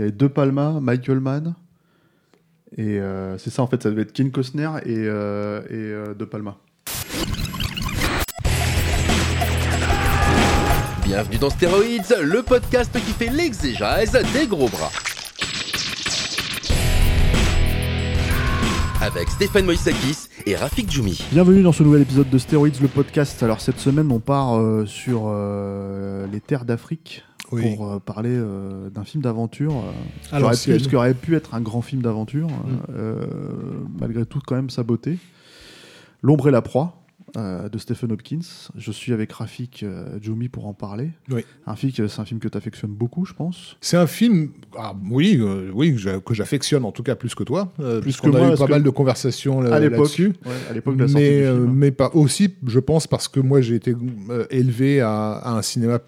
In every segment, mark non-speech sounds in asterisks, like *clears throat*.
Il y avait deux Palma, Michael Mann. Et euh, c'est ça, en fait, ça devait être Ken Costner et, euh, et euh, De Palma. Bienvenue dans Stéroïdes, le podcast qui fait l'exégèse des gros bras. Avec Stéphane Moïsakis et Rafik Djoumi. Bienvenue dans ce nouvel épisode de Stéroïdes, le podcast. Alors, cette semaine, on part euh, sur euh, les terres d'Afrique. Oui. Pour euh, parler euh, d'un film d'aventure, euh, Alors, ce qui aurait pu être un grand film d'aventure, Mm. malgré tout quand même sa beauté. L'ombre et la proie de Stephen Hopkins. Je suis avec Rafik Djoumi pour en parler. Oui. Rafik, c'est un film que tu affectionnes beaucoup, je pense. C'est un film, ah, oui, oui, que j'a- que j'affectionne en tout cas plus que toi, Plus que a moi, eu parce pas mal de conversations là- à l'époque, là-dessus. ouais, à l'époque de la sortie Mais, du film. mais pas aussi, je pense, parce que moi j'ai été élevé à, à un cinéma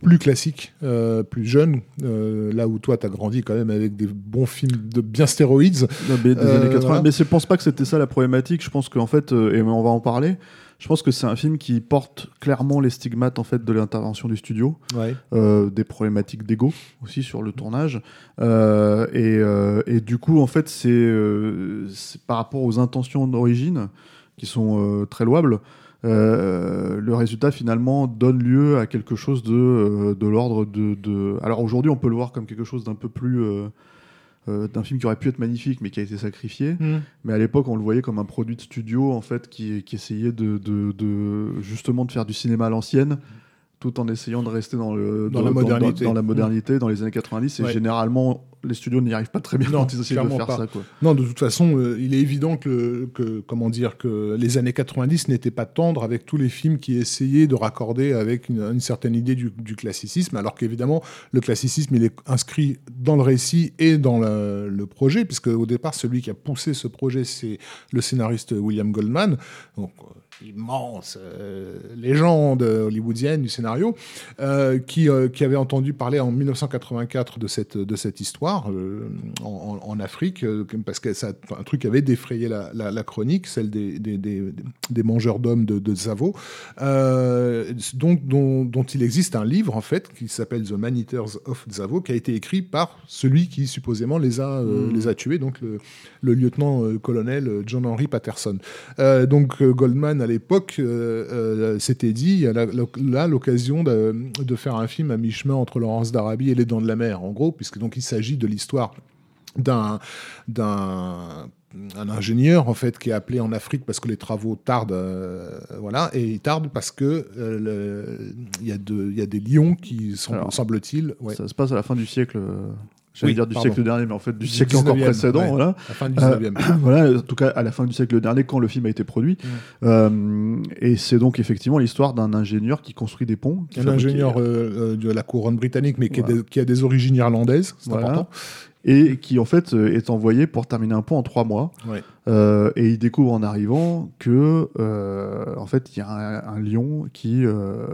plus classique, euh, plus jeune, euh, là où toi tu as grandi quand même avec des bons films de bien stéroïdes. Non, mais des Euh, années 80. voilà. Mais je pense pas que c'était ça la problématique. Je pense qu'en fait, euh, et on va en parler, je pense que c'est un film qui porte clairement les stigmates en fait de l'intervention du studio, Ouais. des problématiques d'ego aussi sur le tournage. Et, et du coup, en fait, c'est par rapport aux intentions d'origine qui sont très louables. Euh, le résultat finalement donne lieu à quelque chose de, euh, de l'ordre de, de- Alors aujourd'hui, on peut le voir comme quelque chose d'un peu plus euh, euh, d'un film qui aurait pu être magnifique mais qui a été sacrifié. Mais à l'époque, on le voyait comme un produit de studio en fait qui, qui essayait de, de- de- justement de faire du cinéma à l'ancienne, tout en essayant de rester dans le Dans la modernité. dans, la modernité, dans les années 90. Et Ouais. généralement, les studios n'y arrivent pas très bien Non, quand ils essayent de faire pas. ça. Quoi. Non, de toute façon, euh, il est évident que, que, comment dire, que les années 90 n'étaient pas tendres avec tous les films qui essayaient de raccorder avec une, une certaine idée du, du classicisme, alors qu'évidemment, le classicisme, il est inscrit dans le récit et dans le, le projet, puisque au départ, celui qui a poussé ce projet, c'est le scénariste William Goldman, donc euh, immense euh, légende hollywoodienne du scénario, euh, qui, euh, qui avait entendu parler en 1984 de cette, de cette histoire en, Afrique, parce que c'est un truc qui avait défrayé la, la- la chronique, celle des, des, des- des mangeurs d'hommes de, de Zavo, donc, dont, dont il existe un livre en fait qui s'appelle The Man-Eaters of Zavo, qui a été écrit par celui qui supposément les a, euh, Mm. les a tués, donc le, le lieutenant-colonel John Henry Patterson. Donc Goldman à l'époque euh, euh, s'était dit, il y a là l'occasion de, de faire un film à mi-chemin entre Laurence d'Arabie et Les Dents de la Mer, en gros, puisque donc il s'agit de l'histoire d'un d'un un ingénieur en fait qui est appelé en Afrique parce que les travaux tardent euh, voilà et ils tardent parce que euh, il y a y des lions qui sont semble-t-il ouais, Ça se passe à la fin du siècle. J'allais Oui, dire du pardon. siècle dernier, mais en fait du, Du siècle encore 19e, précédent. ouais. Voilà. à la fin du Euh, 19e. *clears throat* voilà, en tout cas à la fin du siècle dernier, quand le film a été produit. Mm. Euh, et c'est donc effectivement l'histoire d'un ingénieur qui construit des ponts. un ingénieur euh, de la couronne britannique mais qui, a des origines irlandaises c'est Voilà. important et qui en fait est envoyé pour terminer un pont en trois mois. Ouais. Euh, et il découvre en arrivant que euh, en fait il y a un, un lion qui euh,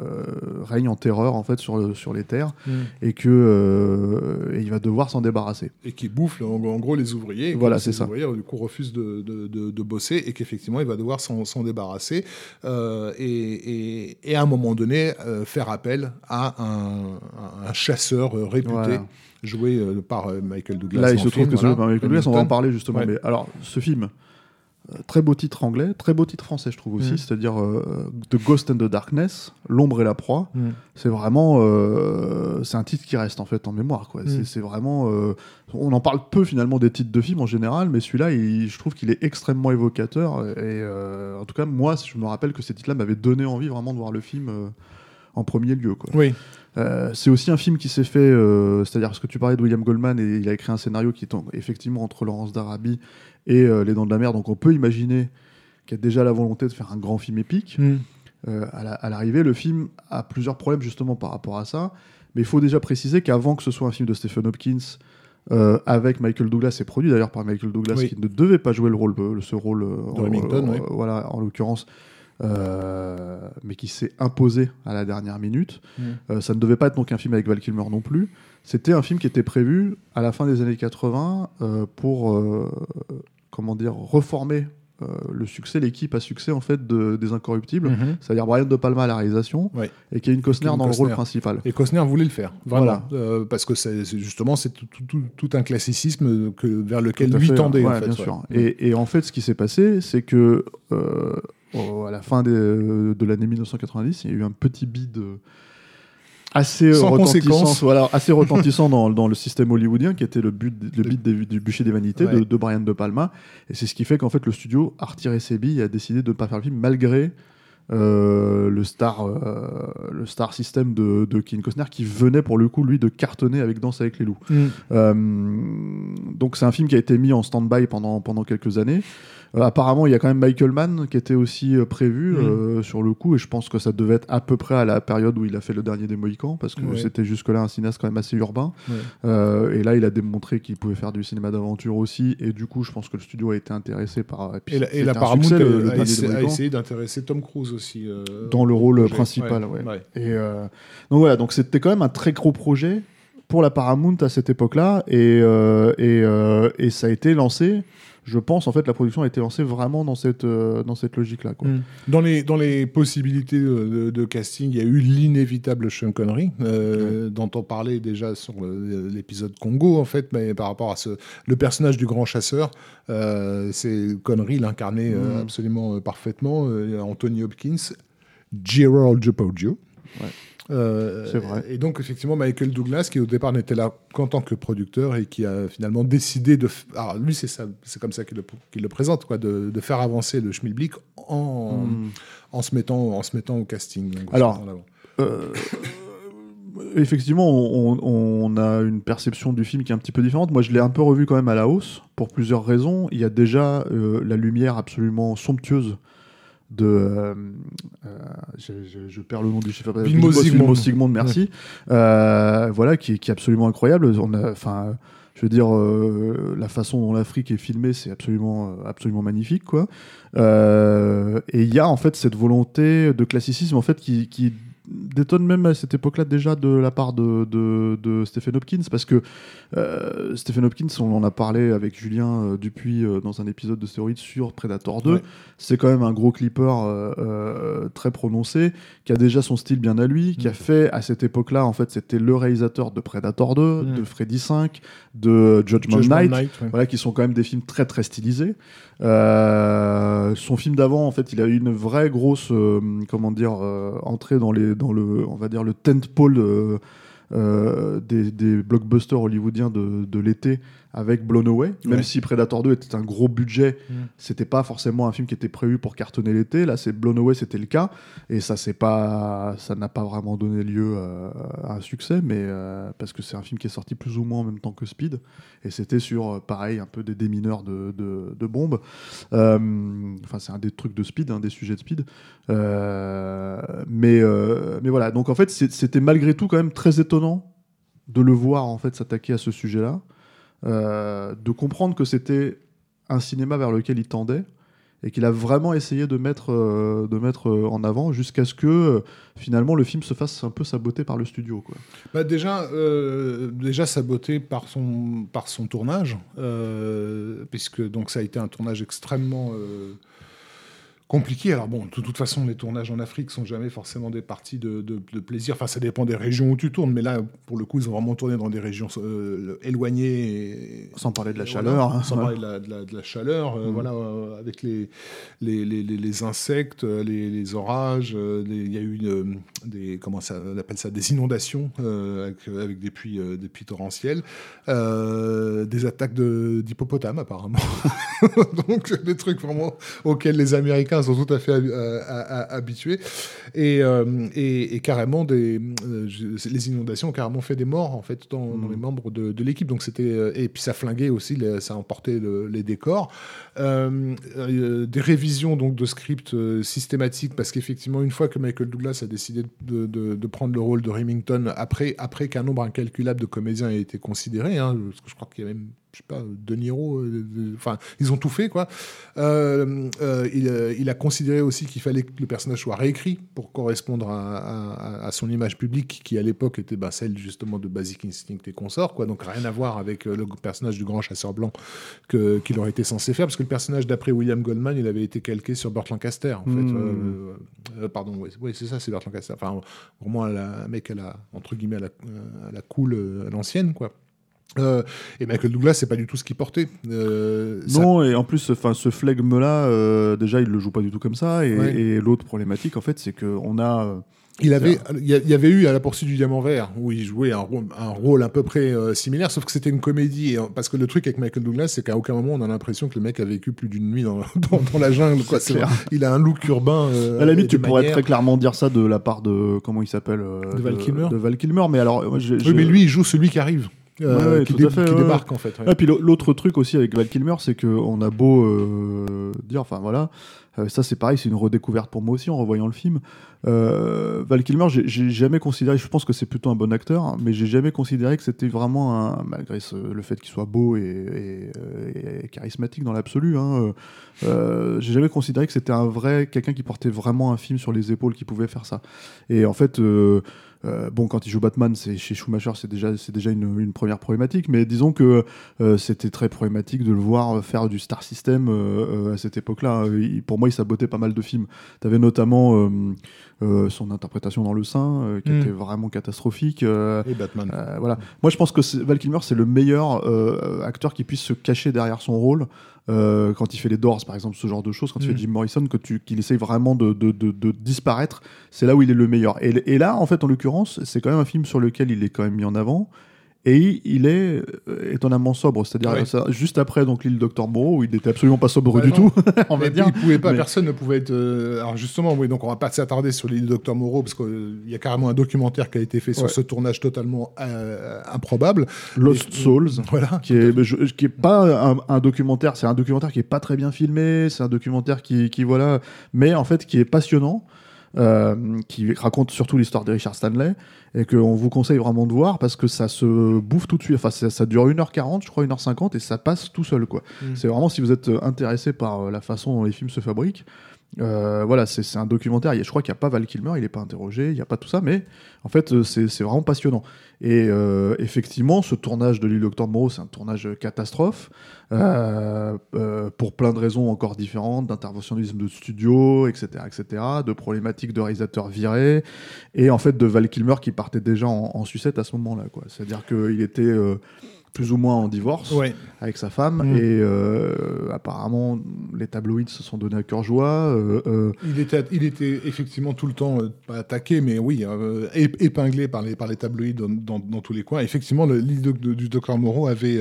règne en terreur en fait sur, le- sur les terres et que euh, et il va devoir s'en débarrasser. et qui bouffe en, en gros les ouvriers. et Voilà, ces c'est ça. ouvriers, du coup, refusent de, de, de- de bosser et qu'effectivement, il va devoir s'en s'en débarrasser euh, et, et- et à un moment donné, euh, faire appel à un, un chasseur réputé, Voilà. joué par Michael Douglas. Là il se trouve film, que voilà, de Michael Douglas, on va en parler justement. Ouais. Mais alors ce film. Très beau titre anglais, très beau titre français, je trouve aussi, Mm. c'est-à-dire euh, The Ghost and the Darkness, l'ombre et la proie. Mm. C'est vraiment, euh, c'est un titre qui reste en fait en mémoire. Quoi. Mm. C'est- vraiment, euh, on en parle peu finalement des titres de films en général, mais celui-là, il- je trouve qu'il est extrêmement évocateur. Et en tout cas, moi, je me rappelle que ces titres-là m'avaient donné envie vraiment de voir le film en premier lieu. Quoi. Oui, Euh, c'est aussi un film qui s'est fait, euh, c'est-à-dire parce que tu parlais de William Goldman et il a écrit un scénario qui est en- effectivement entre Laurence d'Arabie et euh, Les Dents de la Mer, donc on peut imaginer qu'il y a déjà la volonté de faire un grand film épique. Mm. À la- à l'arrivée, le film a plusieurs problèmes justement par rapport à ça, mais il faut déjà préciser qu'avant que ce soit un film de Stephen Hopkins, avec Michael Douglas, c'est produit d'ailleurs par Michael Douglas, Oui. qui ne devait pas jouer le rôle, ce rôle, euh, oui. voilà, en l'occurrence, euh, mais qui s'est imposé à la dernière minute. Mm. Euh, ça ne devait pas être donc un film avec Val Kilmer non plus. C'était un film qui était prévu à la fin des années 80 euh, pour, comment dire, reformer euh, le succès, l'équipe à succès en fait de, des Incorruptibles. Mhm. C'est-à-dire Brian De Palma à la réalisation Ouais. et Kevin Costner Kevin dans le rôle principal. Et Costner voulait le faire, vraiment, Voilà. Euh, parce que c'est justement c'est tout, tout- tout- tout un classicisme que, vers lequel lui fait, tendait. ouais, en fait, bien ouais. sûr. Et, et en fait, ce qui s'est passé, c'est que euh, au- à la fin des- de l'année 1990, il y a eu un petit bid euh, assez Sans retentissant, voilà, assez *laughs* retentissant dans, dans le système hollywoodien, qui était le but, le bid des- du bûcher des vanités de, Brian De Palma. Et c'est ce qui fait qu'en fait, le studio a retiré ses billes et a décidé de ne pas faire le film malgré. euh, le star euh, le star system de, de Kevin Costner qui venait pour le coup lui de cartonner avec Danse avec les loups Mm. euh, donc c'est un film qui a été mis en stand-by pendant, pendant quelques années. Euh, apparemment, il y a quand même Michael Mann qui était aussi euh, prévu Mhm. euh, sur le coup, et je pense que ça devait être à peu près à la période où il a fait le dernier des Mohicans, parce que Ouais. c'était jusque-là un cinéaste quand même assez urbain. Ouais. Et là, il a démontré qu'il pouvait faire du cinéma d'aventure aussi, et du coup, je pense que le studio a été intéressé par. puis Et la, et Paramount succès, a- le essayé, a Mohicans. essayé d'intéresser Tom Cruise aussi. Dans le rôle projet. principal, ouais. Et donc voilà, donc c'était quand même un très gros projet pour la Paramount à cette époque-là, et, euh, et, euh, et ça a été lancé. Je pense en fait la production a été lancée vraiment dans cette euh, dans cette logique-là. Mm. Dans les, dans les possibilités de, casting, il y a eu l'inévitable Sean Connery, euh, dont on parlait déjà sur l'épisode Congo, en fait, mais par rapport à ce, le personnage du grand chasseur, euh, c'est Connery l'incarnait Mm. absolument parfaitement, Anthony Hopkins, Gerald. Ouais. Euh, C'est vrai. Et donc, effectivement, Michael Douglas, qui au départ n'était là qu'en tant que producteur et qui a finalement décidé de. Alors, lui, c'est ça, c'est comme ça qu'il le, présente, quoi, de, de faire avancer le schmilblick en, Mm. en, se mettant, en se mettant au casting. donc, Alors. Euh, effectivement, on a une perception du film qui est un petit peu différente. Moi, je l'ai un peu revu quand même à la hausse pour plusieurs raisons. Il y a déjà euh, la lumière absolument somptueuse de. euh, euh, je, je- je perds le nom du chef. Vilmos Zsigmond. Zsigmond, merci. Euh, voilà, qui, qui est absolument incroyable. On enfin. Je veux dire, euh, la façon dont l'Afrique est filmée, c'est absolument, absolument magnifique, quoi. Et il y a en fait cette volonté de classicisme, en fait, qui, qui détonne même à cette époque-là déjà de la part de, de, de Stephen Hopkins, parce que euh, Stephen Hopkins, on en a parlé avec Julien euh, Dupuis euh, dans un épisode de Stéroïdes sur Predator 2. Ouais. C'est quand même un gros clipper très prononcé, qui a déjà son style bien à lui, qui a Mm. fait à cette époque-là, en fait, c'était le réalisateur de Predator 2, Mm. de Freddy 5, de Judgment, Judgment Night, Night, ouais. voilà, qui sont quand même des films très très stylisés. Son film d'avant, en fait, il a eu une vraie grosse, comment dire, entrée dans les, dans le, on va dire le tentpole euh, euh, des, blockbusters hollywoodiens de l'été avec Blown Away. Même Ouais. si Predator 2 était un gros budget, Mm. c'était pas forcément un film qui était prévu pour cartonner l'été. Là, c'est Blown Away, c'était le cas, et ça c'est pas, ça n'a pas vraiment donné lieu euh, à un succès, mais euh, parce que c'est un film qui est sorti plus ou moins en même temps que Speed, et c'était sur euh, pareil un peu des démineurs de, de, de bombes. Enfin, c'est un des trucs de Speed, un des sujets de Speed. Mais mais voilà, donc en fait c'était malgré tout quand même très étonnant de le voir en fait s'attaquer à ce sujet-là, euh, de comprendre que c'était un cinéma vers lequel il tendait et qu'il a vraiment essayé de mettre, euh, de mettre euh, en avant jusqu'à ce que finalement le film se fasse un peu saboter par le studio. Quoi. Bah déjà, déjà saboté par son, par son tournage, puisque donc ça a été un tournage extrêmement compliqué. Alors bon, de toute façon, les tournages en Afrique sont jamais forcément des parties de, de- de plaisir. Enfin, ça dépend des régions où tu tournes, mais là, pour le coup, ils ont vraiment tourné dans des régions euh, éloignées. Et, Sans parler de la chaleur. voilà, hein. sans Ouais. parler de la, de la- de la chaleur, euh, Mm. voilà, euh, avec les, les, les, les- les insectes, les, les orages, il y a eu une, des, comment ça, on appelle ça, des inondations avec, avec des euh, des pluies torrentielles, euh, des attaques de- d'hippopotames apparemment. *laughs* Donc des trucs vraiment auxquels les Américains Sont tout à fait euh, habitués. Et, euh, et, et carrément, des, euh, les inondations ont carrément fait des morts en fait dans, dans Mm. les membres de, de l'équipe. Donc c'était et puis ça flinguait aussi, les- ça emportait le- les décors. Des révisions donc de script systématiques parce qu'effectivement une fois que Michael Douglas a décidé de, de- de prendre le rôle de Remington après après qu'un nombre incalculable de comédiens ait été considéré, hein, parce que je crois qu'il y a même je sais pas De Niro, euh, enfin ils ont tout fait quoi. Euh, euh, il, il a considéré aussi qu'il fallait que le personnage soit réécrit pour correspondre à, à- à son image publique qui à l'époque était bah, celle justement de Basic Instinct et consorts quoi donc rien à voir avec le personnage du grand chasseur blanc qu'il aurait été censé faire parce que le personnage d'après William Goldman il avait été calqué sur Burt Lancaster en fait Mm. Euh, euh, pardon oui, oui, c'est ça c'est Burt Lancaster enfin vraiment un mec à la entre guillemets à la, à la cool à l'ancienne quoi Euh, et Michael Douglas c'est pas du tout ce qu'il portait Euh, ça- Non, et en plus, enfin, ce flegme-là, euh, déjà, il le joue pas du tout comme ça. Et, Ouais. et l'autre problématique, en fait, c'est qu'on a. Il avait, il y avait eu à la poursuite du diamant vert où il jouait un rôle, un rôle à peu près euh, similaire, sauf que c'était une comédie. Et, parce que le truc avec Michael Douglas, c'est qu'à aucun moment on a l'impression que le mec a vécu plus d'une nuit dans, *laughs* dans, dans la jungle. Quoi. Il a un look urbain. euh, À la limite, tu pourrais très clairement dire ça de la part de. Comment il s'appelle euh, De Val Kilmer De Val Kilmer. Mais alors, Oui, mais lui, il joue celui qui arrive, euh, Ouais, qui, dé- fait, qui ouais. débarque en fait. ouais. Et puis l'au- l'autre truc aussi avec Val Kilmer, c'est qu'on a beau euh, dire, enfin voilà, euh, ça c'est pareil, c'est une redécouverte pour moi aussi en revoyant le film. Euh, Val Kilmer, j'ai- jamais considéré, je pense que c'est plutôt un bon acteur, hein, mais j'ai jamais considéré que c'était vraiment un, malgré ce- le fait qu'il soit beau et, et, et charismatique dans l'absolu, hein, euh, j'ai jamais considéré que c'était un vrai quelqu'un qui portait vraiment un film sur les épaules qui pouvait faire ça. Et en fait. Euh, bon, quand il joue Batman, c'est chez Schumacher, c'est déjà, c'est déjà une, une première problématique. Mais disons que euh, c'était très problématique de le voir faire du Star System euh, euh, à cette époque-là. Il- Pour moi, il sabotait pas mal de films. Tu avais notamment euh, euh, son interprétation dans Le Sein, euh, qui Mm. était vraiment catastrophique. euh, Et Batman. euh, voilà. Moi, je pense que Val Kilmer, c'est le meilleur euh, acteur qui puisse se cacher derrière son rôle. Euh, quand il fait les Doors, par exemple, ce genre de choses, quand il Mm. fait Jim Morrison, que tu- qu'il essaye vraiment de, de- de- de disparaître, c'est là où il est le meilleur. Et, et là, en fait, en l'occurrence, c'est quand même un film sur lequel il est quand même mis en avant. Et il est euh, étonnamment sobre, c'est-à-dire juste après donc l'île Dr Moreau où il n'était absolument pas sobre du non. tout, *laughs* on va dire. il pouvait pas, Mais- personne ne pouvait être. euh, alors justement, oui, donc on va pas s'attarder sur l'île Docteur Moreau parce qu'il y a carrément un documentaire qui a été fait sur ce tournage totalement euh, improbable. Lost Et- Souls. Voilà. qui est, je- qui est pas un, un documentaire, c'est un documentaire qui est pas très bien filmé, c'est un documentaire qui, qui voilà, mais en fait qui est passionnant, euh, qui raconte surtout l'histoire de Richard Stanley et qu'on vous conseille vraiment de voir parce que ça se bouffe tout de suite. Enfin, ça, ça dure 1h40, je crois 1h50 et ça passe tout seul quoi. Mm. C'est vraiment si vous êtes intéressé par euh, la façon dont les films se fabriquent. Euh, voilà, c'est un documentaire. Je crois qu'il n'y a pas Val Kilmer, il n'est pas interrogé, il n'y a pas tout ça, mais en fait, euh, c'est vraiment passionnant. Et euh, effectivement, ce tournage de l'île Docteur Moreau, c'est un tournage catastrophe, pour plein de raisons encore différentes, d'interventionnisme de studio, etc., etc., de problématiques de réalisateurs virés, et en fait de Val Kilmer qui partait déjà en, en sucette à ce moment-là. C'est-à-dire qu'il était plus ou moins en divorce Ouais. avec sa femme, Mm. et euh, apparemment, les tabloïds se sont donnés à cœur joie. euh, euh, Il était, il était effectivement tout le temps, euh, pas attaqué, mais oui, ép- épinglé par les, par les tabloïds dans, dans- dans tous les coins. Effectivement, le- l'île du docteur Moreau avait,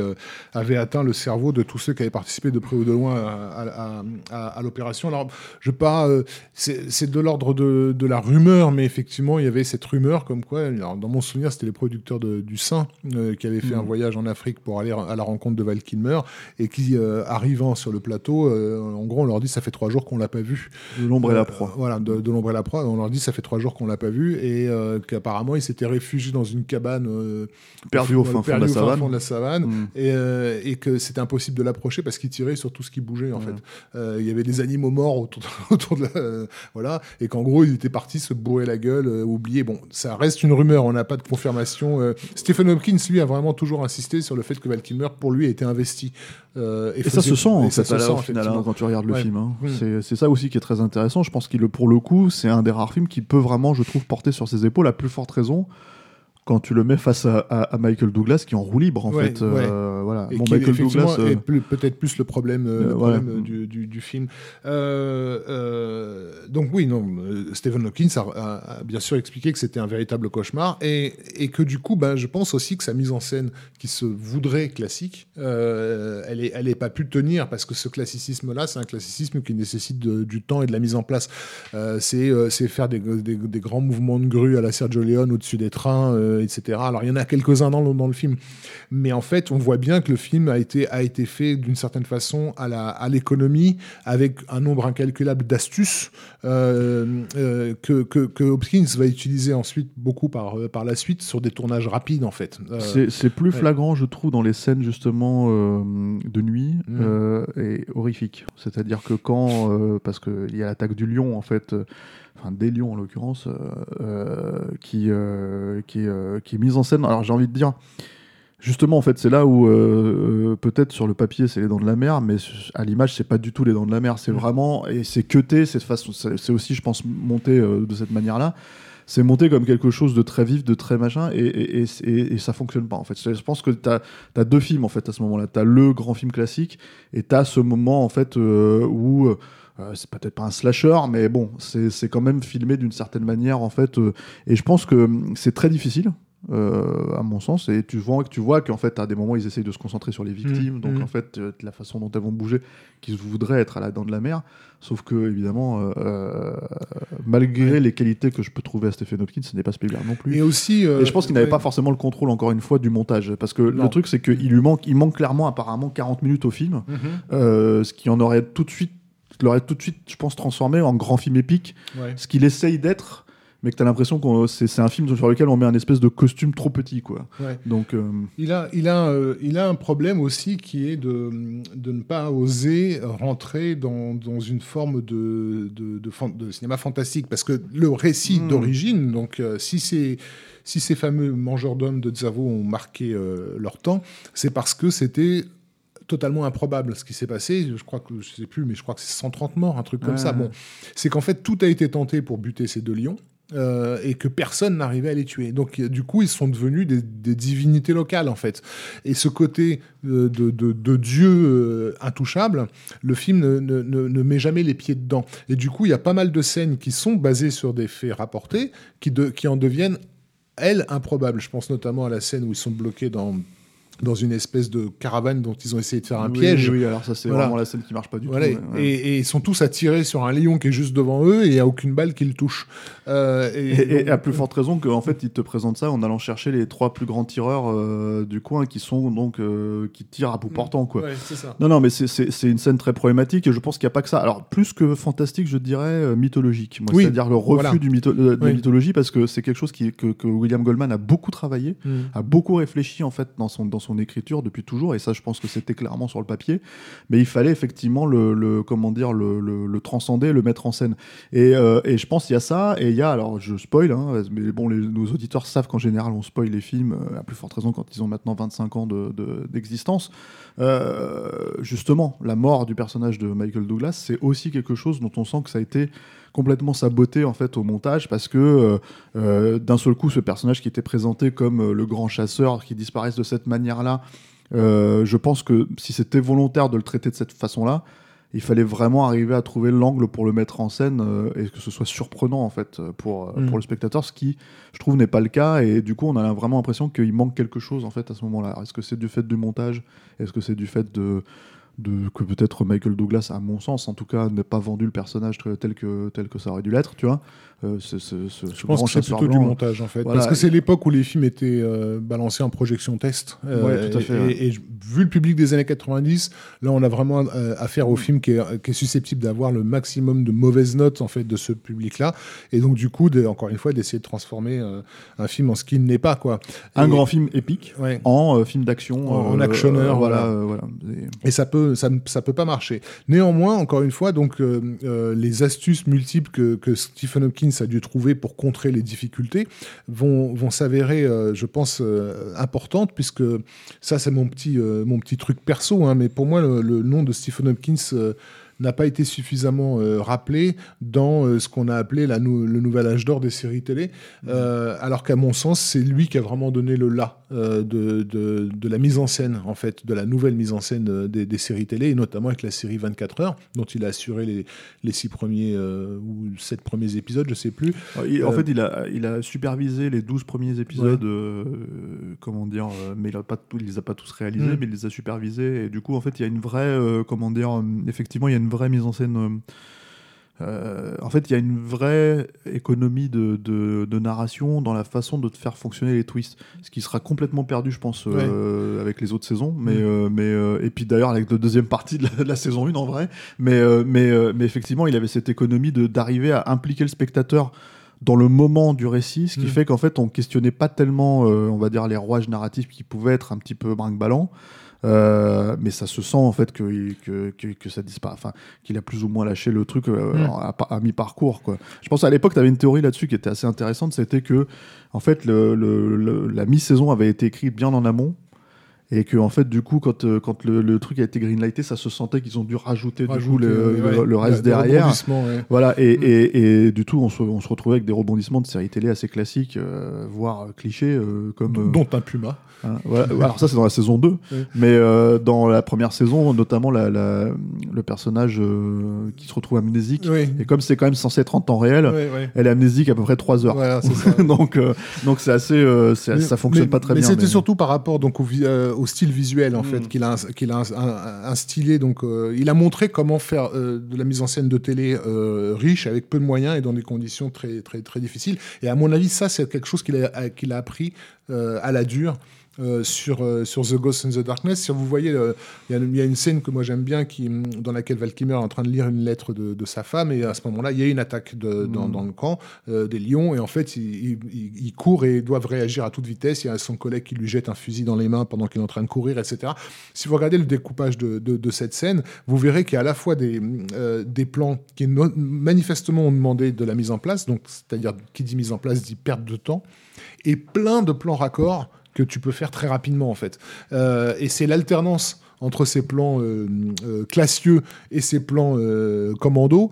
avait atteint le cerveau de tous ceux qui avaient participé de près ou de loin à, à- à- à l'opération. Alors, je pas, c'est de l'ordre de, de la rumeur, mais effectivement, il y avait cette rumeur comme quoi, alors, dans mon souvenir, c'était les producteurs de- du Sein qui avaient fait Mhm. un voyage en Afrique pour aller à la rencontre de Val Kilmer et qui, euh, arrivant sur le plateau, euh, en gros, on leur dit ça fait trois jours qu'on l'a pas vu. de l'ombre et Euh, la proie. Voilà, de, de l'ombre et la proie. On leur dit ça fait trois jours qu'on l'a pas vu et euh, qu'apparemment il s'était réfugié dans une cabane euh, Perdu au fin fond de perdu la au fin fond de la savane. Mm. Et, euh, et que c'était impossible de l'approcher parce qu'il tirait sur tout ce qui bougeait en Ouais. fait. Euh, Il y avait des animaux morts autour, *laughs* autour de la, euh, voilà et qu'en gros il était parti se bourrer la gueule, euh, oublier. Bon, ça reste une rumeur, on n'a pas de confirmation. Euh, Stephen Hopkins lui a vraiment toujours insisté sur le fait que Val Kilmer pour lui était investi. Euh, Et ça faisait- se sent, en ça se la- sent, au final, hein, quand tu regardes le Ouais. film. hein. Mm. C'est- C'est ça aussi qui est très intéressant. Je pense qu'il, pour le coup, c'est un des rares films qui peut vraiment, je trouve, porter sur ses épaules à plus forte raison quand tu le mets face à, à- à Michael Douglas qui est en roue libre en Ouais, fait. euh, voilà. Et Bon, qui, Michael Douglas. euh, peut-être plus le problème, euh, le Euh, problème voilà. du, du- du film. Euh, donc oui, non, Stephen Hawking a, a- a bien sûr expliqué que c'était un véritable cauchemar et, et que du coup, ben, je pense aussi que sa mise en scène qui se voudrait classique, elle n'est elle est pas pu tenir parce que ce classicisme-là, c'est un classicisme qui nécessite de- du temps et de la mise en place. C'est c'est faire des, des- des grands mouvements de grue à la Sergio Leone au-dessus des trains, etc. Alors il y en a quelques-uns dans le, dans le film, mais en fait, on voit bien que le film a été, a été fait d'une certaine façon à la- à l'économie, avec un nombre incalculable d'astuces euh, euh, que, que, que Hopkins va utiliser ensuite beaucoup par, euh, par la suite sur des tournages rapides, en fait. Euh, C'est c'est plus ouais. flagrant, je trouve, dans les scènes justement euh, de nuit Mm. euh, et horrifiques. C'est-à-dire que quand, euh, parce qu'il y a l'attaque du lion en fait, euh, enfin des lions en l'occurrence, euh, euh, qui, euh, qui, est, qui est mise en scène. Alors j'ai envie de dire, justement en fait, c'est là où euh, peut-être sur le papier c'est les dents de la mer, mais à l'image c'est pas du tout les dents de la mer. C'est Mm. vraiment et c'est cuté, cette façon, c'est c'est aussi, je pense, monté euh, de cette manière-là c'est monté comme quelque chose de très vif, de très machin, et, et, et, ça fonctionne pas en fait. Je pense que tu as, deux films en fait à ce moment-là. Tu as le grand film classique, et tu as ce moment en fait euh, où. Euh, c'est peut-être pas un slasher, mais bon, c'est quand même filmé d'une certaine manière en fait. euh, et je pense que hum, c'est très difficile, euh, à mon sens. Et tu vois, tu vois qu'en fait, à des moments, ils essayent de se concentrer sur les victimes. Mmh, donc mmh. en fait, euh, la façon dont elles vont bouger, qu'ils voudraient être à la dent de la mer. Sauf que, évidemment, euh, euh, malgré les qualités que je peux trouver à Stephen Hopkins, ce n'est pas Spielberg non plus. Et aussi. euh, Et je pense qu'il n'avait ouais. pas forcément le contrôle, encore une fois, du montage. Parce que Non. le truc, c'est qu'il lui manque, il manque clairement, apparemment, 40 minutes au film. Euh, ce qui en aurait tout de suite, l'aurait tout de suite, je pense, transformé en grand film épique. Ouais. Ce qu'il essaye d'être, mais que tu as l'impression que c'est c'est un film sur lequel on met un espèce de costume trop petit, quoi. Ouais. Donc, euh, Il a, il, a, euh, il a un problème aussi qui est de, de ne pas oser rentrer dans, dans une forme de, de, de fan- de cinéma fantastique. Parce que le récit Hmm. d'origine, donc euh, si, ces, si ces fameux mangeurs d'hommes de Zavo ont marqué euh, leur temps, c'est parce que c'était totalement improbable ce qui s'est passé. Je crois que, je sais plus, mais je crois que c'est 130 morts, un truc comme Ouais. ça. Bon, c'est qu'en fait, tout a été tenté pour buter ces deux lions. euh, et que personne n'arrivait à les tuer. Donc, euh, du coup, ils sont devenus des, des divinités locales, en fait. Et ce côté euh, de, de, de Dieu euh, intouchable, le film ne, ne, ne- ne met jamais les pieds dedans. Et du coup, il y a pas mal de scènes qui sont basées sur des faits rapportés, qui, de, qui en deviennent, elles, improbables. Je pense notamment à la scène où ils sont bloqués dans, dans une espèce de caravane dont ils ont essayé de faire un oui, piège. Oui, alors ça, c'est Voilà. vraiment la scène qui marche pas du Voilà, tout. ouais. Et, et ils sont tous attirés sur un lion qui est juste devant eux et il n'y a aucune balle qui le touche. Euh, et, Et, et donc- à plus forte raison qu'en fait, ils te présentent ça en allant chercher les trois plus grands tireurs euh, du coin qui sont donc euh, qui tirent à bout portant, quoi. Ouais, c'est ça. Non, non, mais c'est- une scène très problématique et je pense qu'il n'y a pas que ça. Alors, plus que fantastique, je dirais mythologique. Oui, C'est-à-dire le refus voilà. du mytho- de la mythologie parce que c'est quelque chose qui, que, que William Goldman a beaucoup travaillé, Mm. a beaucoup réfléchi en fait dans son, dans son écriture depuis toujours et ça, je pense que c'était clairement sur le papier. Mais il fallait effectivement le, comment dire, le, transcender, le mettre en scène. Et, euh, et je pense qu'il y a ça et il y a, alors je spoil, hein, mais bon, les, nos auditeurs savent qu'en général on spoil les films, euh, à plus forte raison quand ils ont maintenant 25 ans de- de- d'existence. Euh, justement, la mort du personnage de Michael Douglas, c'est aussi quelque chose dont on sent que ça a été complètement saboté en fait au montage parce que euh, euh, d'un seul coup ce personnage qui était présenté comme euh, le grand chasseur qui disparaisse de cette manière-là euh, je pense que si c'était volontaire de le traiter de cette façon-là il fallait vraiment arriver à trouver l'angle pour le mettre en scène euh, et que ce soit surprenant en fait pour, Mm. pour le spectateur ce qui je trouve n'est pas le cas et du coup on a vraiment l'impression qu'il manque quelque chose en fait à ce moment-là est-ce que c'est du fait du montage? Est-ce que c'est du fait de de, que peut-être Michael Douglas, à mon sens, en tout cas, n'ait pas vendu le personnage tel que, tel que ça aurait dû l'être, tu vois. Euh, ce, ce, ce- ce Je pense que c'est plutôt du montage en fait. Voilà. Parce que c'est l'époque où les films étaient euh, balancés en projection test. Euh, Ouais, tout à fait, Et, ouais. et je- vu le public des années 90, là on a vraiment affaire au Mm. film qui est, qui est susceptible d'avoir le maximum de mauvaises notes en fait de ce public-là. Et donc du coup, de- encore une fois, d'essayer de transformer un film en ce qu'il n'est pas quoi. Un Et- grand film épique Ouais. en film d'action. En- actionneur, voilà. voilà. Et ça peut, ça, ça peut pas marcher. Néanmoins, encore une fois, donc euh, euh, les astuces multiples que, Stephen Hopkins a dû trouver pour contrer les difficultés vont, vont s'avérer, euh, je pense, importantes puisque ça, c'est mon petit, mon petit truc perso. hein, mais pour moi, le, nom de Stephen Hopkins n'a pas été suffisamment euh, rappelé dans euh, ce qu'on a appelé la nou- le nouvel âge d'or des séries télé, Euh, alors qu'à mon sens, c'est lui qui a vraiment donné le là de, de, de la mise en scène, en fait, de la nouvelle mise en scène des, des séries télé, et notamment avec la série 24 heures, dont il a assuré les, les six premiers ou sept premiers épisodes, je sais plus. En fait, il a, il a supervisé les 12 premiers épisodes, comment dire, mais il, a pas tout, il les a pas tous réalisés, Mm. mais il les a supervisés. Et du coup, en fait, il y a une vraie, comment dire, effectivement, il y a une vraie mise en scène. euh, euh, en fait, il y a une vraie économie de, de- de narration dans la façon de te faire fonctionner les twists, ce qui sera complètement perdu, je pense, euh, avec les autres saisons. Mais, Mm. euh, mais et puis d'ailleurs avec la deuxième partie de la, de la saison 1 en vrai. Mais, mais, mais effectivement, il avait cette économie de d'arriver à impliquer le spectateur dans le moment du récit, ce qui Mm. fait qu'en fait, on questionnait pas tellement, on va dire, les rouages narratifs qui pouvaient être un petit peu brinque-ballant. Euh, mais ça se sent en fait que, que, que, que ça disparaît, enfin qu'il a plus ou moins lâché le truc euh, Mm. à, à mi-parcours quoi. Je pense à l'époque tu avais une théorie là-dessus qui était assez intéressante, c'était que en fait le, le- le- la mi-saison avait été écrite bien en amont et que en fait du coup quand, euh, quand le, le truc a été greenlighté ça se sentait qu'ils ont dû rajouter, du coup Rajouter, le, le- ouais, le reste derrière. ouais. Voilà, et, Mm. et, et du tout, on se, on se retrouvait avec des rebondissements de séries télé assez classiques, euh, voire clichés, euh, comme. Dont un puma. Hein, voilà. Alors, ça, c'est dans la saison 2, Oui. mais euh, dans la première saison, notamment la, la- le personnage euh, qui se retrouve amnésique, Oui. et comme c'est quand même censé être en temps réel, Ouais, ouais. elle est amnésique à peu près 3 heures. Voilà, ça. *laughs* donc, euh, donc c'est assez. euh, Mais- ça fonctionne mais- pas très mais bien. c'était surtout par rapport donc au, euh, au style visuel en Mm. fait qu'il a qu'il a ins- un- instillé donc euh, il a montré comment faire euh, de la mise en scène de télé euh, riche avec peu de moyens et dans des conditions très très très difficiles et à mon avis ça c'est quelque chose qu'il a qu'il a appris euh, à la dure euh, sur, euh, sur The Ghost in the Darkness. Si vous voyez, euh, il y a- il y, a une scène que moi j'aime bien qui, dans laquelle Val Kilmer est en train de lire une lettre de, de sa femme, et à ce moment-là, il y a une attaque de- dans, Mm. dans le camp euh, des lions, et en fait, ils, ils courent et doivent réagir à toute vitesse. Il y a son collègue qui lui jette un fusil dans les mains pendant qu'il est en train de courir, etc. Si vous regardez le découpage de, cette scène, vous verrez qu'il y a à la fois des, euh, des plans qui no- manifestement ont demandé de la mise en place, donc c'est-à-dire qui dit mise en place dit perte de temps, et plein de plans raccords que tu peux faire très rapidement en fait. Euh, et c'est l'alternance entre ces plans euh, euh, classieux et ces plans euh, commando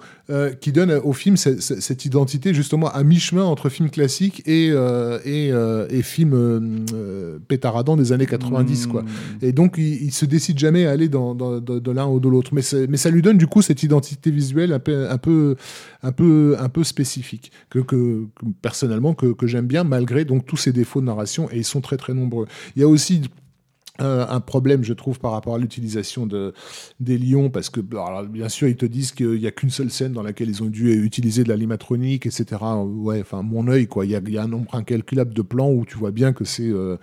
qui donne au film ce- ce- cette identité justement à mi-chemin entre film classique et, et, et film pétaradant des années 90 quoi. Mm. Et donc, il, il se décide jamais à aller dans, dans- de, de l'un ou de l'autre. Mais, mais ça lui donne du coup cette identité visuelle un peu, un peu, un peu, un peu spécifique que, que- que personnellement que, que j'aime bien malgré donc tous ces défauts de narration et ils sont très très nombreux. Il y a aussi euh, un problème, je trouve, par rapport à l'utilisation de, des lions, parce que, alors, bien sûr, ils te disent qu'il n'y a qu'une seule scène dans laquelle ils ont dû utiliser de la limatronique, etc. Ouais, enfin, mon œil, quoi. Il y y a un nombre incalculable de plans où tu vois bien que c'est. euh,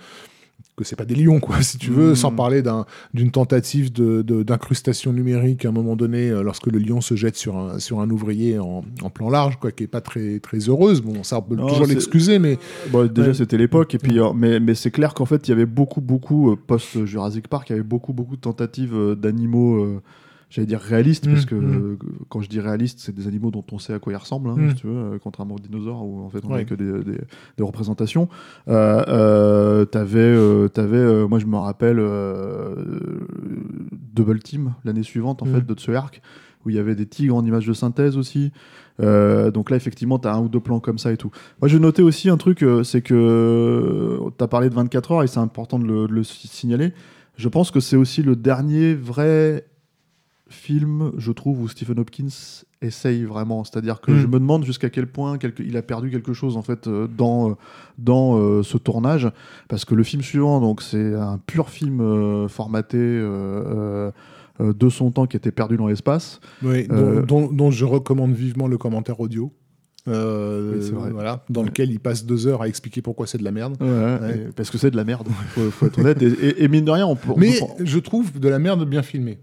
que c'est pas des lions, quoi, *laughs* si tu veux, sans parler d'un- d'une tentative de- de- d'incrustation numérique à un moment donné, euh, lorsque le lion se jette sur un, sur un ouvrier en, en plan large, quoi, qui est pas très, très heureuse. Bon, ça, on peut Non, toujours l'excuser, mais Bon, déjà, Ouais. c'était l'époque. Et puis, euh, mais, mais c'est clair qu'en fait, il y avait beaucoup, beaucoup, euh, post-Jurassic Park, il y avait beaucoup, beaucoup de tentatives euh, d'animaux, j'allais dire réalistes, parce Mm, que mm. euh, quand je dis réalistes, c'est des animaux dont on sait à quoi ils ressemblent, hein, Mm. si tu veux, euh, contrairement aux dinosaures où en fait on Ouais. n'a que des, des- des représentations. Euh, euh, t'avais, euh, t'avais, euh, moi je me rappelle, euh, Double Team l'année suivante en fait de Tsuerk où il y avait des tigres en images de synthèse aussi. Euh, donc là, effectivement, tu as un ou deux plans comme ça et tout. Moi, j'ai noté aussi un truc, euh, c'est que tu as parlé de 24 heures et c'est important de le, de le si- signaler. Je pense que c'est aussi le dernier vrai film, je trouve, où Stephen Hopkins essaye vraiment. C'est-à-dire que Mm. je me demande jusqu'à quel point quelque- il a perdu quelque chose en fait euh, dans, euh, dans euh, ce tournage. Parce que le film suivant, donc c'est un pur film euh, formaté euh, de son temps qui était perdu dans l'espace. Oui, dont, dont- dont je recommande vivement le commentaire audio. Euh, Oui, c'est vrai. Voilà, dans Ouais. lequel il passe deux heures à expliquer pourquoi c'est de la merde. Ouais, Ouais. et- parce que c'est de la merde, faut, faut être honnête. Et, et- et mine de rien, on peut. on Mais peut- je trouve de la merde bien filmée.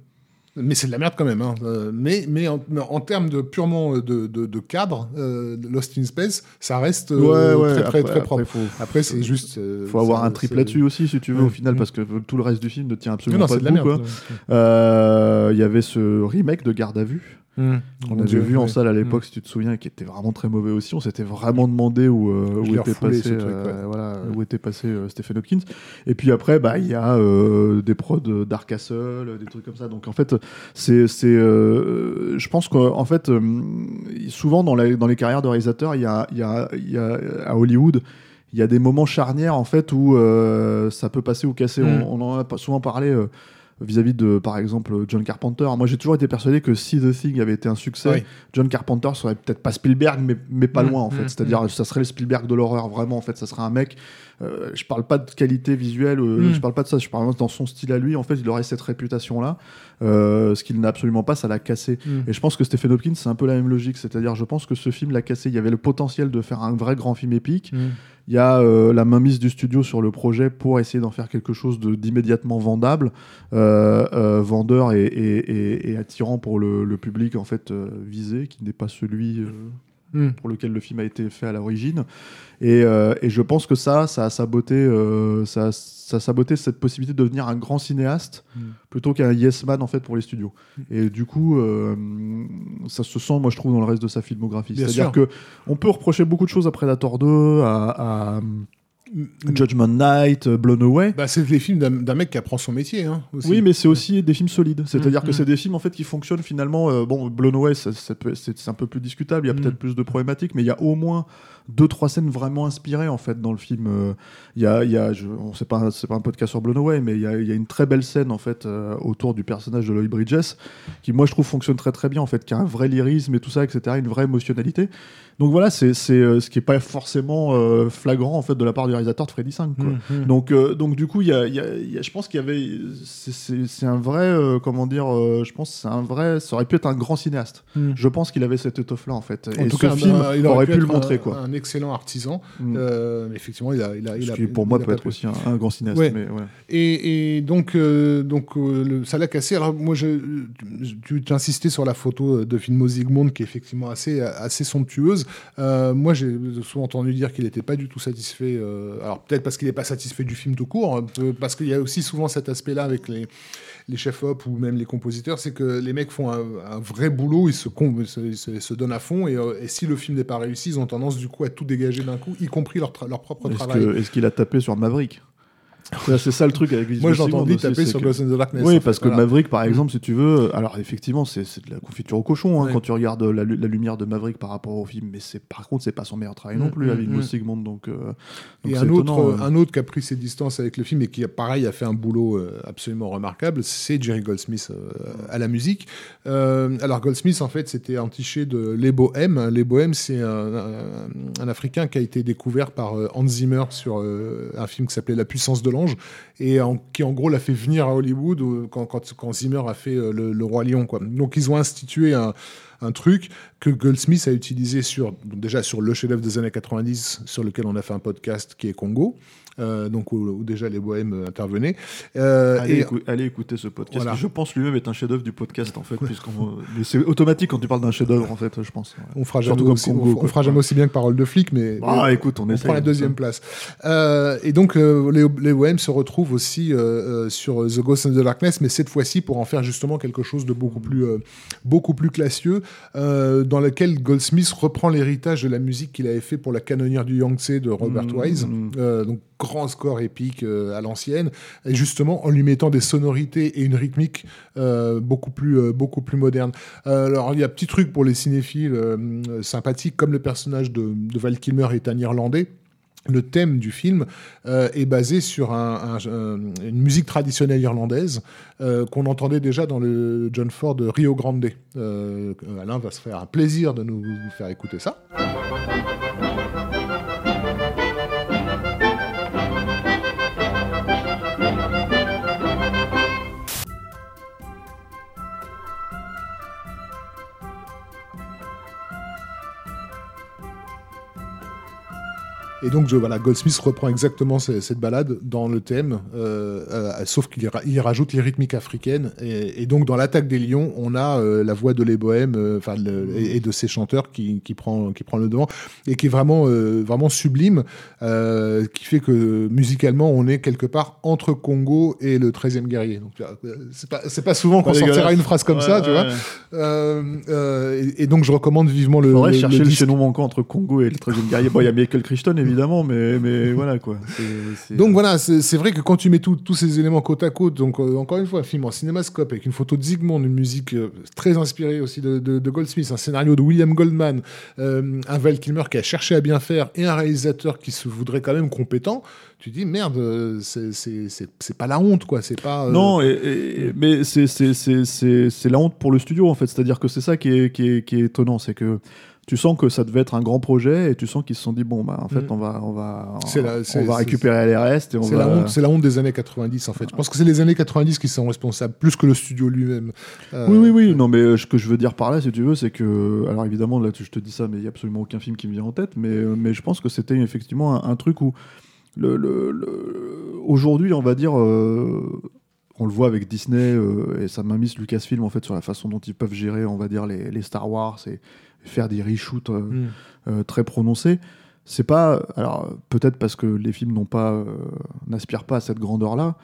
Mais c'est de la merde quand même. hein. Euh, mais mais en, en termes de purement euh, de, de, de cadre, euh, Lost in Space, ça reste euh, Ouais, ouais, très, très, après- très propre. après, Après, c'est juste. euh, faut avoir un trip là-dessus aussi, si tu veux, Ouais. au final, parce que tout le reste du film ne tient absolument non, pas de Il y avait ce remake de Garde à vue. On avait vu en salle à l'époque, si tu te souviens, qui était vraiment très mauvais aussi. On s'était vraiment demandé où, euh, où, était, passé, truc, euh, ouais. voilà, où était passé euh, Stephen Hopkins. Et puis après, bah, il y a euh, des prods Dark Castle, des trucs comme ça. Donc en fait, c'est, c'est, euh, je pense qu'en fait, euh, souvent dans, la- dans les carrières de réalisateurs, il y a, il y a, il y a à Hollywood. Il y a des moments charnières en fait où euh, ça peut passer ou casser. Mm. On, on en a pas souvent parlé vis-à-vis de, par exemple, John Carpenter. Moi, j'ai toujours été persuadé que si The Thing avait été un succès, Oui. John Carpenter serait peut-être pas Spielberg, mais, mais pas Mm, loin en fait. mm, C'est-à-dire, ça serait le Spielberg de l'horreur vraiment. En fait, ça serait un mec. euh, je parle pas de qualité visuelle, euh, Mm. je parle pas de ça. Je parle dans son style à lui. En fait, il aurait cette réputation-là, euh, ce qu'il n'a absolument pas. Ça l'a cassé. Et je pense que Stephen Hopkins, c'est un peu la même logique. C'est-à-dire, je pense que ce film l'a cassé. Il y avait le potentiel de faire un vrai grand film épique. Il y a euh, la mainmise du studio sur le projet pour essayer d'en faire quelque chose d'immédiatement vendable, euh, euh, vendeur et, attirant pour le, le public en fait visé, qui n'est pas celui euh, Mm. pour lequel le film a été fait à l'origine. Et, euh, et je pense que ça, ça a saboté, euh, ça, ça a saboté cette possibilité de devenir un grand cinéaste Mm. plutôt qu'un yes man en fait pour les studios. Et du coup, euh, ça se sent, moi je trouve, dans le reste de sa filmographie. C'est-à-dire que on peut reprocher beaucoup de choses à Predator 2, à, à Judgment Night, euh, Blown Away. Bah, c'est les films d'un mec qui apprend son métier. Hein, aussi. Oui, mais c'est aussi des films solides. C'est-à-dire Mm, que mm. c'est des films en fait qui fonctionnent finalement. euh, bon, Blown Away, c'est un peu plus discutable. Il y a Mm. peut-être plus de problématiques, mais il y a au moins deux trois scènes vraiment inspirées en fait dans le film. Euh, Il y a, il y a, je, on sait pas, c'est pas un podcast sur Blown Away, mais il y a, il y a une très belle scène en fait euh, autour du personnage de Lloyd Bridges qui, moi, je trouve fonctionne très très bien en fait, qui a un vrai lyrisme et tout ça, etc., une vraie émotionnalité. Donc voilà, c'est euh, ce qui est pas forcément euh, flagrant en fait de la part du réalisateur de Freddy 5. Quoi. Mm, mm. Donc, euh, donc du coup, il y a, y je pense qu'il y avait, c'est- un vrai, euh, comment dire, euh, je pense c'est un vrai, ça aurait pu être un grand cinéaste. Mm. Je pense qu'il avait cette étoffe-là en fait. En Et tout ce cas, film bah, il aurait pu, le montrer un, quoi. Un excellent artisan. Mm. Euh, effectivement, il a, il a, il Ce a- qui pour moi a peut être pu. aussi un, un grand cinéaste. Ouais. Mais, ouais. Et, et donc, euh, donc euh, le, ça l'a cassé. Alors, moi, je, tu insistais sur la photo de Filmo Zygmunt, qui est effectivement assez, assez somptueuse. Euh, moi, j'ai souvent entendu dire qu'il n'était pas du tout satisfait. alors, peut-être parce qu'il n'est pas satisfait du film tout court, peu, parce qu'il y a aussi souvent cet aspect-là avec les, les chefs-op ou même les compositeurs, c'est que les mecs font un, un vrai boulot, ils se, con- se, se- se donnent à fond, et, euh, et si le film n'est pas réussi, ils ont tendance du coup à tout dégager d'un coup, y compris leur, tra- leur propre travail. est-ce qu'il a tapé sur Maverick? C'est ça le truc avec Vince Moi, j'ai entendu taper sur in the Darkness. Oui, en parce que. Maverick, par exemple, si tu veux, alors effectivement, c'est de la confiture au cochon hein, quand tu regardes la, lu- la lumière de Maverick par rapport au film, mais c'est par contre, c'est pas son meilleur travail non Mm, plus, mm, avec mm. Sigmund, donc. euh, Et c'est un autre, euh, un autre qui a pris ses distances avec le film et qui, pareil, a fait un boulot euh, absolument remarquable, c'est Jerry Goldsmith à la musique. Alors, Goldsmith, en fait, c'était entiché de Les Bohèmes. Les Bohèmes, c'est un, un- un Africain qui a été découvert par Hans Zimmer sur un film qui s'appelait La puissance de et qui, en gros, l'a fait venir à Hollywood euh, quand, Zimmer a fait euh, le, Roi Lion. Quoi. Donc, ils ont institué un truc que Goldsmith a utilisé déjà sur le chef-d'œuvre des années 90 sur lequel on a fait un podcast qui est Congo donc où, où déjà les bohèmes euh, intervenaient Euh, Allez, et écou- allez écouter ce podcast. Voilà. qui, Je pense lui-même est un chef-d'œuvre du podcast en fait, c'est automatique quand tu parles d'un chef-d'œuvre en fait, je pense. on fera jamais aussi, Congo, on, on quoi. fera jamais aussi bien que Parole de flic mais Ah, mais écoute, on, on essaye, prend la hein, deuxième place. Euh, et donc, euh, les, les OM se retrouvent aussi euh, euh, sur The Ghost in the Darkness, mais cette fois-ci pour en faire justement quelque chose de beaucoup plus, euh, beaucoup plus classieux, euh, dans lequel Goldsmith reprend l'héritage de la musique qu'il avait fait pour la canonnière du Yangtze de Robert Mmh, Wise. mmh. Euh, donc, grand score épique euh, à l'ancienne, et justement en lui mettant des sonorités et une rythmique euh, beaucoup, plus, euh, beaucoup plus moderne. Alors, il y a petit truc pour les cinéphiles sympathiques, comme le personnage de, de Val Kilmer est un Irlandais. Le thème du film est basé sur un- un- un- une musique traditionnelle irlandaise qu'on entendait déjà dans le John Ford de Rio Grande. Alain va se faire un plaisir de nous faire écouter ça. Et donc, je, voilà, Goldsmith reprend exactement ce- cette balade dans le thème, euh, euh, sauf qu'il y, rajoute les rythmiques africaines. Et, et donc, dans l'attaque des lions, on a euh, la voix de les bohèmes, euh, enfin, le- et, et de ces chanteurs qui, qui prend, qui prend le devant et qui est vraiment, euh, vraiment sublime, euh, qui fait que musicalement, on est quelque part entre Congo et le 13e guerrier. Donc, euh, c'est pas, pas souvent qu'on sortira une phrase comme Ouais, ça, tu ouais, vois. ouais. Euh, euh, et, et donc, je recommande vivement le. Faudrait le- chercher le, chaînon manquant entre Congo et le 13e guerrier. Bon, il y a Michael Crichton évidemment, mais, mais *laughs* voilà quoi. Donc voilà, c'est vrai que quand tu mets tous ces éléments côte à côte, donc euh, encore une fois, un film en cinémascope avec une photo de Zygmunt, une musique euh, très inspirée aussi de, de- de Goldsmith, un scénario de William Goldman, euh, un Val Kilmer qui a cherché à bien faire et un réalisateur qui se voudrait quand même compétent, tu dis merde, c'est- c'est c'est- c'est pas la honte quoi, c'est pas. Non, et, et- mais c'est c'est- c'est- c'est- c'est la honte pour le studio en fait. C'est-à-dire que c'est ça qui est, qui, est, qui est étonnant, c'est que tu sens que ça devait être un grand projet et tu sens qu'ils se sont dit bon bah en fait Mm. on va on va la- on va récupérer les restes et on C'est va la, honte, c'est la honte des années 90 en fait. Je pense que c'est les années 90 qui sont responsables, plus que le studio lui-même. Euh, Oui, oui, oui. Non, mais euh, ce que je veux dire par là, si tu veux, c'est que. Alors, évidemment, là, je te dis ça, mais il n'y a absolument aucun film qui me vient en tête. Mais, euh, mais je pense que c'était effectivement un, un truc où. Le, le- le- Aujourd'hui, on va dire. euh, on le voit avec Disney euh, et sa mainmise Lucasfilm, en fait, sur la façon dont ils peuvent gérer, on va dire, les, les Star Wars et faire des reshoots euh, Mm. euh, très prononcés. C'est pas. Alors, peut-être parce que les films n'ont pas. euh, n'aspirent pas à cette grandeur-là,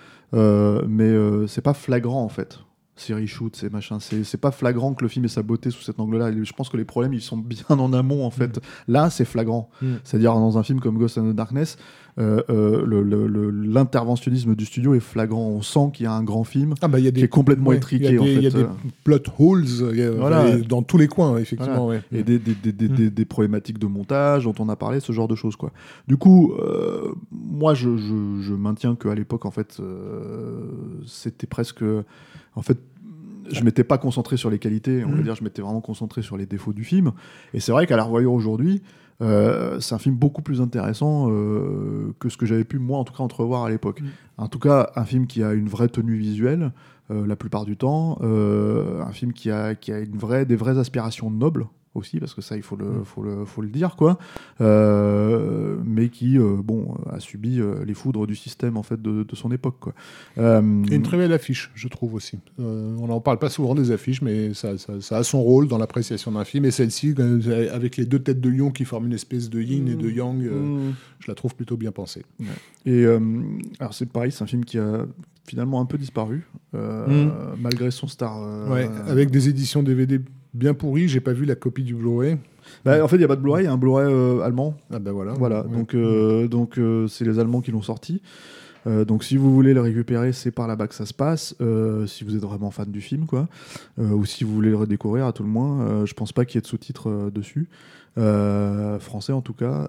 mais c'est pas flagrant, en fait ces reshoots, ces machins. C'est c'est pas flagrant que le film ait sa beauté sous cet angle-là. Je pense que les problèmes, ils sont bien en amont, en fait. Là, c'est flagrant. Mm. C'est-à-dire, dans un film comme Ghost in the Darkness, euh, euh, l'interventionnisme du studio est flagrant. On sent qu'il y a un grand film Ah bah il y a qui est complètement ouais, étriqué, Il y a en des, il y a fait. des euh, plot holes a- Voilà. dans tous les coins, effectivement. ouais. et des, des, des, des, Mm. des- des problématiques de montage dont on a parlé, ce genre de choses. Quoi. Du coup, euh, moi, je, je, je maintiens qu'à l'époque, en fait, euh, c'était presque... En fait, je m'étais pas concentré sur les qualités, on va Mm. dire, je m'étais vraiment concentré sur les défauts du film. Et c'est vrai qu'à la revoyure aujourd'hui, euh, c'est un film beaucoup plus intéressant euh, que ce que j'avais pu, moi, en tout cas, entrevoir à l'époque. Mm. En tout cas, un film qui a une vraie tenue visuelle, euh, la plupart du temps, un film qui a, qui a une vraie, des vraies aspirations nobles aussi, parce que ça, il faut le, Mm. faut le, faut le dire, quoi. Euh, mais qui, euh, bon, a subi euh, les foudres du système, en fait, de, de son époque, quoi. Euh, une très belle affiche, je trouve aussi. Euh, on n'en parle pas souvent des affiches, mais ça, ça- ça a son rôle dans l'appréciation d'un film. Et celle-ci, avec les deux têtes de lion qui forment une espèce de yin et de yang, euh, Mm. je la trouve plutôt bien pensée. Et euh, alors c'est pareil, c'est un film qui a finalement un peu disparu euh, malgré son star. euh, Mm. Ouais, avec des éditions DVD bien pourries, j'ai pas vu la copie du Blu-ray. bah, en fait, il n'y a pas de Blu-ray, il y a un Blu-ray euh, allemand. Ah ben voilà. Voilà, Ouais. donc euh, donc euh, c'est les Allemands qui l'ont sorti. Donc si vous voulez le récupérer, c'est par là-bas que ça se passe. si vous êtes vraiment fan du film, quoi, ou si vous voulez le redécouvrir à tout le moins. je pense pas qu'il y ait de sous-titres dessus, français en tout cas.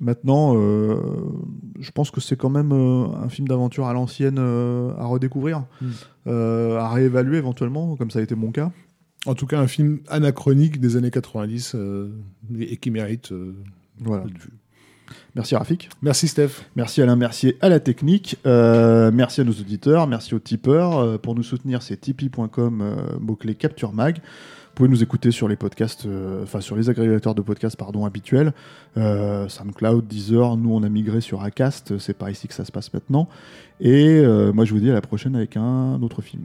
Maintenant, je pense que c'est quand même un film d'aventure à l'ancienne à redécouvrir, Mm. euh, à réévaluer éventuellement, comme ça a été mon cas. En tout cas, un film anachronique des années 90 euh, et qui mérite euh, Voilà. d'être vu. Merci Rafik. Merci Steph. Merci Alain Mercier à la technique. Euh, merci à nos auditeurs. Merci aux tipeurs. Euh, pour nous soutenir, c'est tipeee.com, euh, mot-clé Capture Mag. Vous pouvez nous écouter sur les podcasts, enfin sur les agrégateurs de podcasts pardon, habituels. SoundCloud, Deezer. Nous, on a migré sur Acast. C'est par ici que ça se passe maintenant. Et moi, je vous dis à la prochaine avec un autre film.